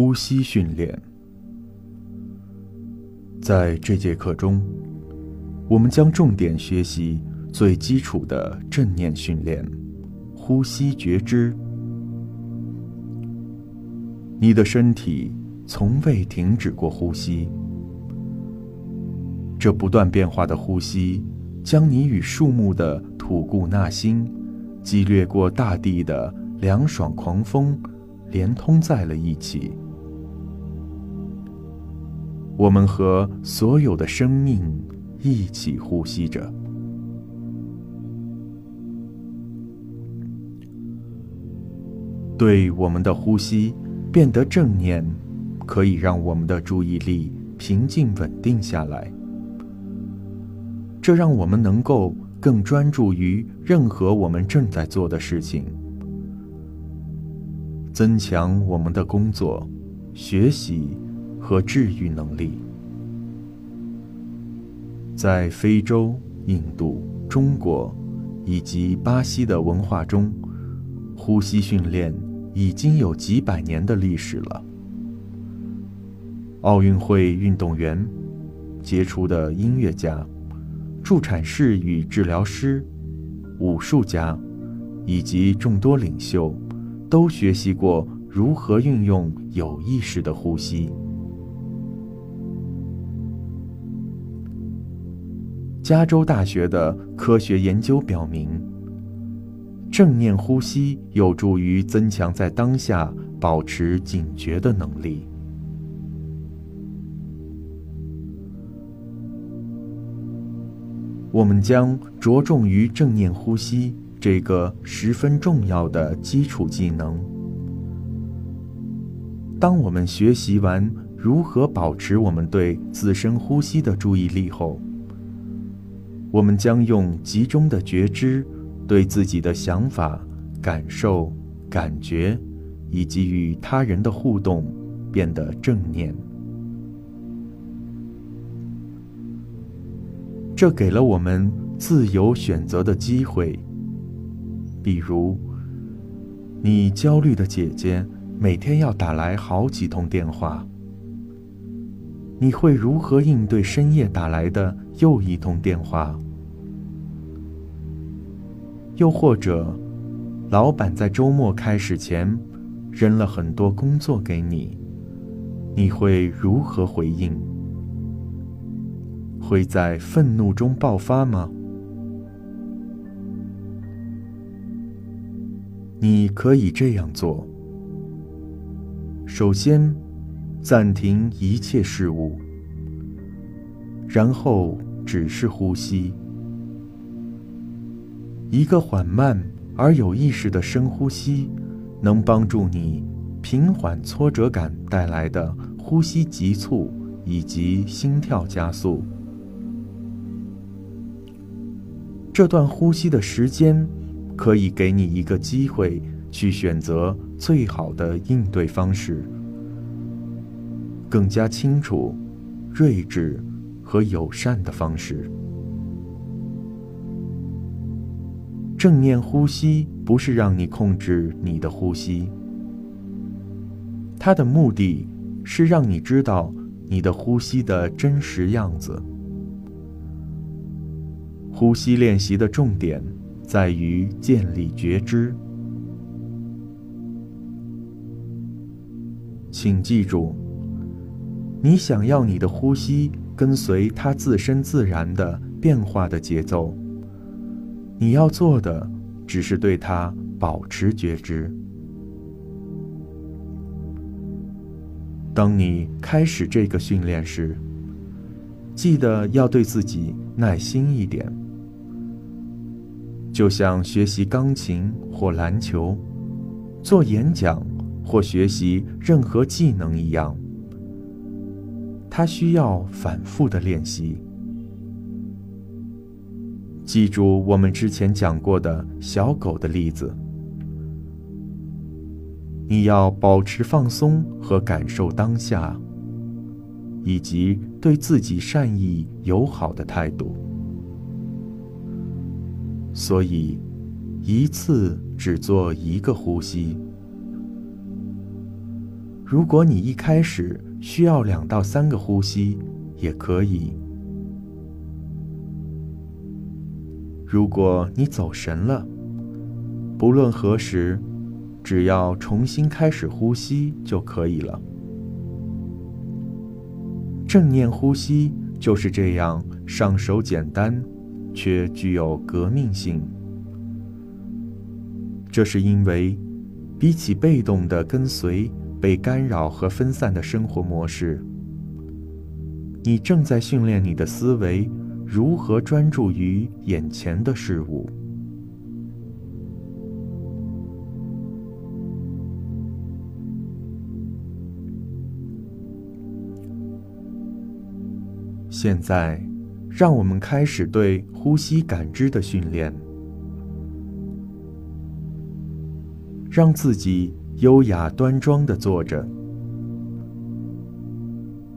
呼吸训练。在这节课中，我们将重点学习最基础的正念训练——呼吸觉知。你的身体从未停止过呼吸，这不断变化的呼吸将你与树木的吐故纳新、激掠过大地的凉爽狂风连通在了一起。我们和所有的生命一起呼吸着。对我们的呼吸。变得正念，可以让我们的注意力平静稳定下来。这让我们能够更专注于任何我们正在做的事情，增强我们的工作、学习和治愈能力。在非洲、印度、中国以及巴西的文化中，呼吸训练。已经有几百年的历史了。奥运会运动员、杰出的音乐家、助产士与治疗师、武术家，以及众多领袖，都学习过如何运用有意识的呼吸。加州大学的科学研究表明。正念呼吸有助于增强在当下保持警觉的能力。我们将着重于正念呼吸这个十分重要的基础技能。当我们学习完如何保持我们对自身呼吸的注意力后，我们将用集中的觉知。对自己的想法、感受、感觉，以及与他人的互动，变得正念。这给了我们自由选择的机会。比如，你焦虑的姐姐每天要打来好几通电话，你会如何应对深夜打来的又一通电话？又或者，老板在周末开始前扔了很多工作给你，你会如何回应？会在愤怒中爆发吗？你可以这样做：首先，暂停一切事物，然后只是呼吸。一个缓慢而有意识的深呼吸，能帮助你平缓挫折感带来的呼吸急促以及心跳加速。这段呼吸的时间可以给你一个机会去选择最好的应对方式，更加清楚、睿智和友善的方式。正念呼吸不是让你控制你的呼吸，它的目的是让你知道你的呼吸的真实样子。呼吸练习的重点在于建立觉知，请记住，你想要你的呼吸跟随它自身自然的变化的节奏。你要做的只是对它保持觉知。当你开始这个训练时，记得要对自己耐心一点，就像学习钢琴或篮球、做演讲或学习任何技能一样，它需要反复的练习。记住我们之前讲过的小狗的例子。你要保持放松和感受当下，以及对自己善意友好的态度。所以，一次只做一个呼吸。如果你一开始需要两到三个呼吸，也可以。如果你走神了，不论何时，只要重新开始呼吸就可以了。正念呼吸就是这样上手简单，却具有革命性。这是因为，比起被动的跟随被干扰和分散的生活模式，你正在训练你的思维如何专注于眼前的事物。现在，让我们开始对呼吸感知的训练。让自己优雅端庄的坐着，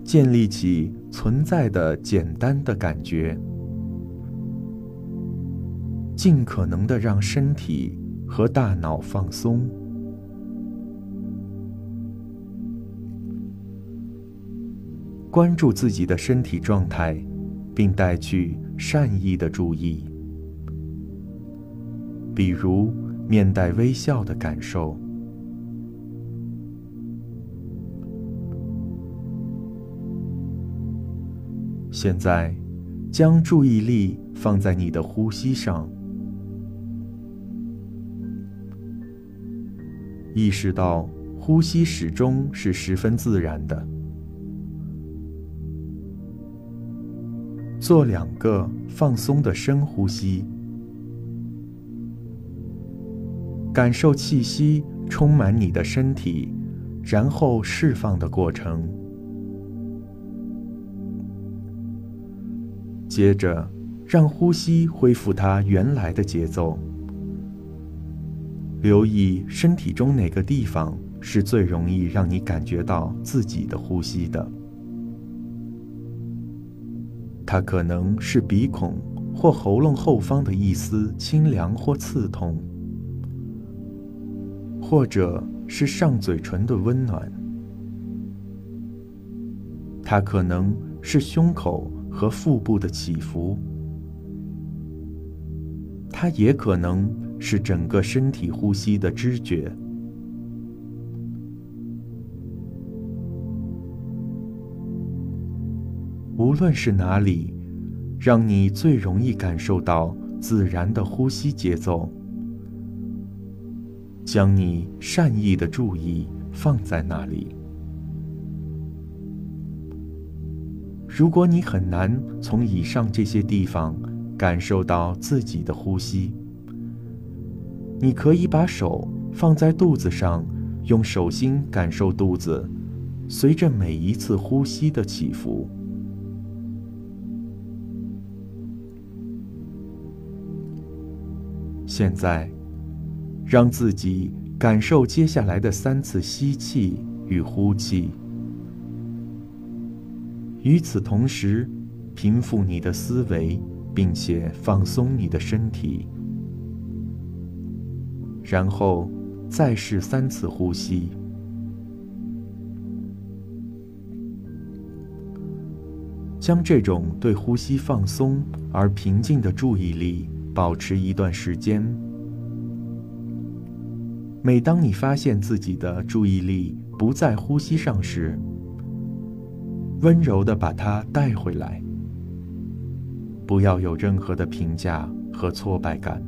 建立起存在的简单的感觉，尽可能的让身体和大脑放松。关注自己的身体状态，并带去善意的注意，比如面带微笑的感受。现在，将注意力放在你的呼吸上，意识到呼吸始终是十分自然的。做两个放松的深呼吸，感受气息充满你的身体，然后释放的过程。接着，让呼吸恢复它原来的节奏。留意身体中哪个地方是最容易让你感觉到自己的呼吸的。它可能是鼻孔或喉咙后方的一丝清凉或刺痛，或者是上嘴唇的温暖。它可能是胸口和腹部的起伏。它也可能是整个身体呼吸的知觉。无论是哪里，让你最容易感受到自然的呼吸节奏，将你善意的注意放在那里。如果你很难从以上这些地方感受到自己的呼吸，你可以把手放在肚子上，用手心感受肚子随着每一次呼吸的起伏。现在，让自己感受接下来的三次吸气与呼气。与此同时，平复你的思维，并且放松你的身体。然后，再试三次呼吸。将这种对呼吸放松而平静的注意力。保持一段时间。每当你发现自己的注意力不在呼吸上时，温柔的把它带回来。不要有任何的评价和挫败感，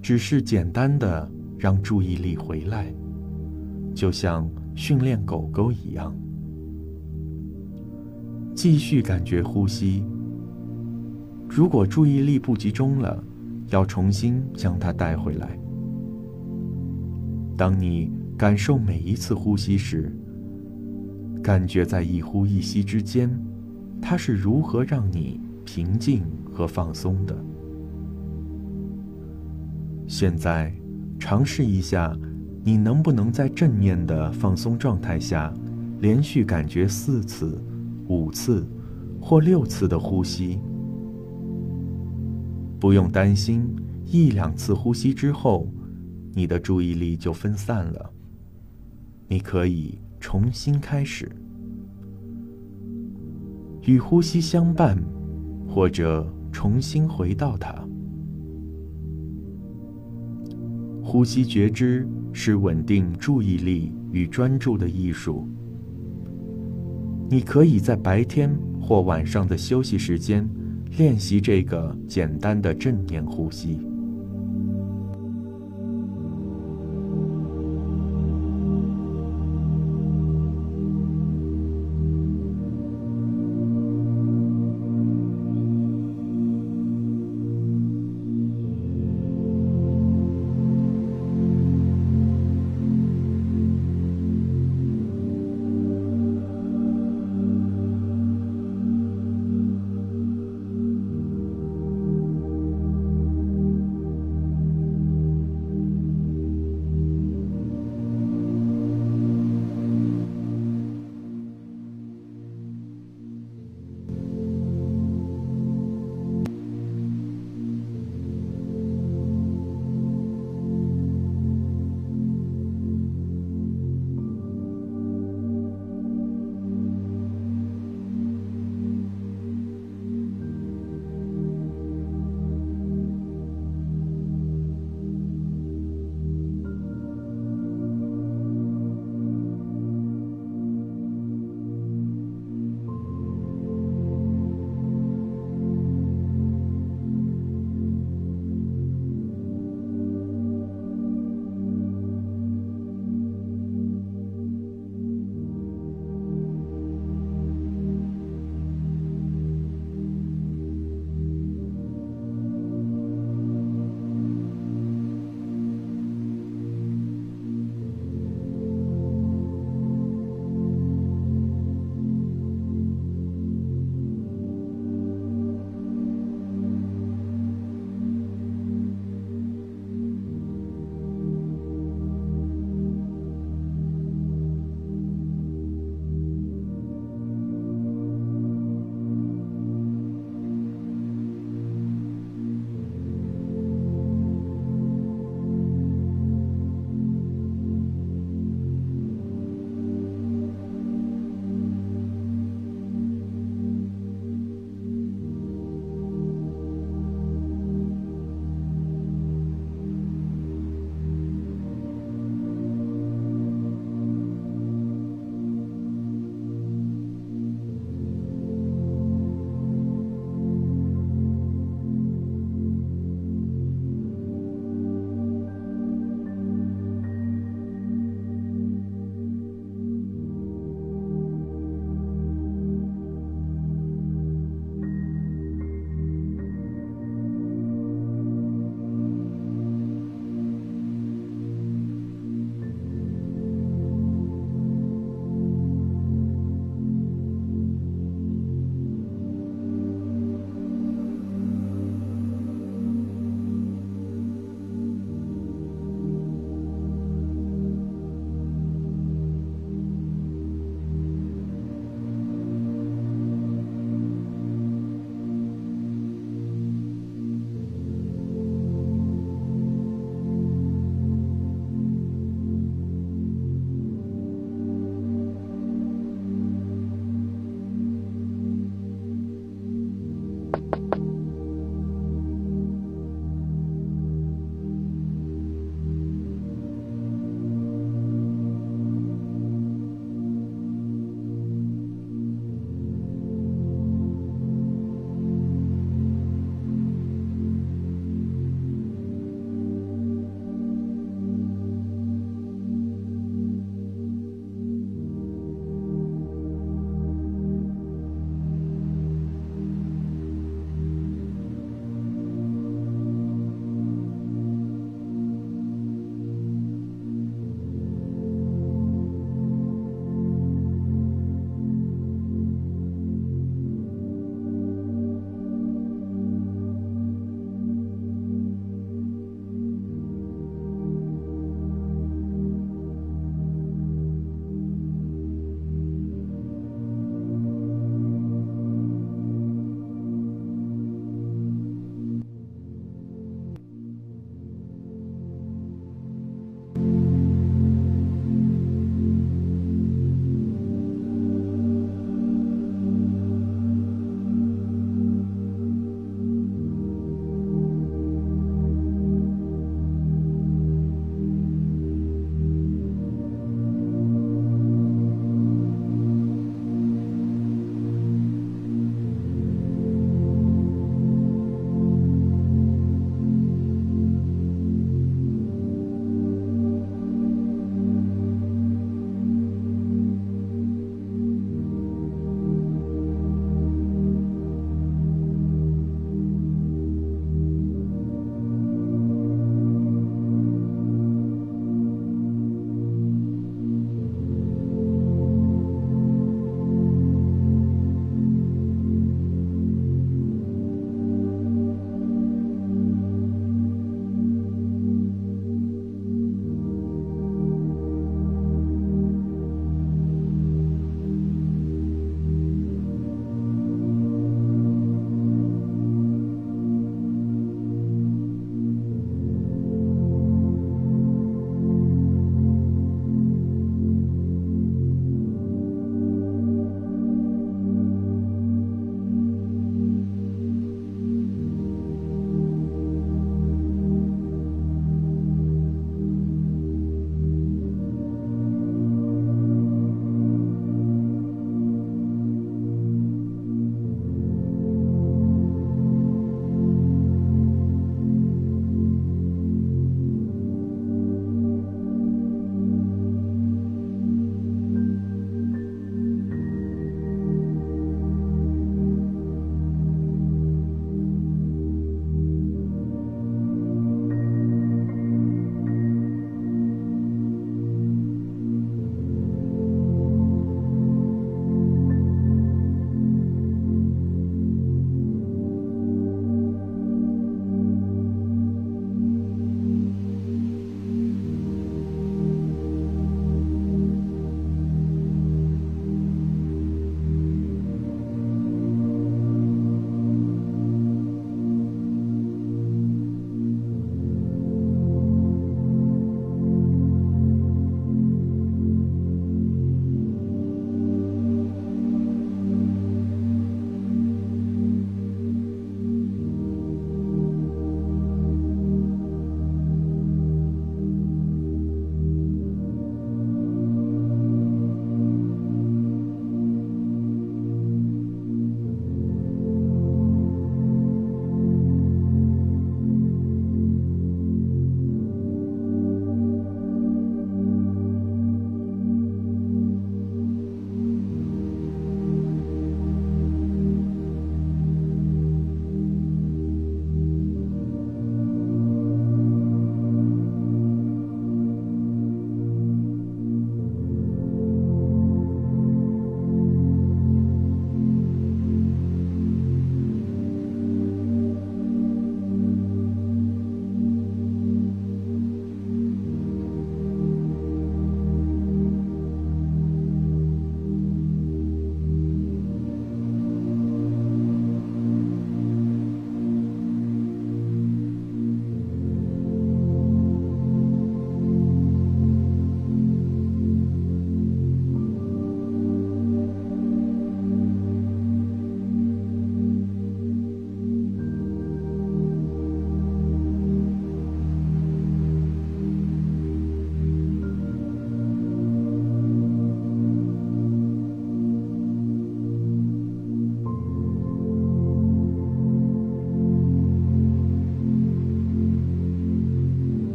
只是简单的让注意力回来，就像训练狗狗一样。继续感觉呼吸。如果注意力不集中了，要重新将它带回来。当你感受每一次呼吸时，感觉在一呼一吸之间，它是如何让你平静和放松的。现在，尝试一下，你能不能在正念的放松状态下，连续感觉四次、五次或六次的呼吸。不用担心，一两次呼吸之后，你的注意力就分散了。你可以重新开始，与呼吸相伴，或者重新回到它。呼吸觉知是稳定注意力与专注的艺术。你可以在白天或晚上的休息时间练习这个简单的正念呼吸。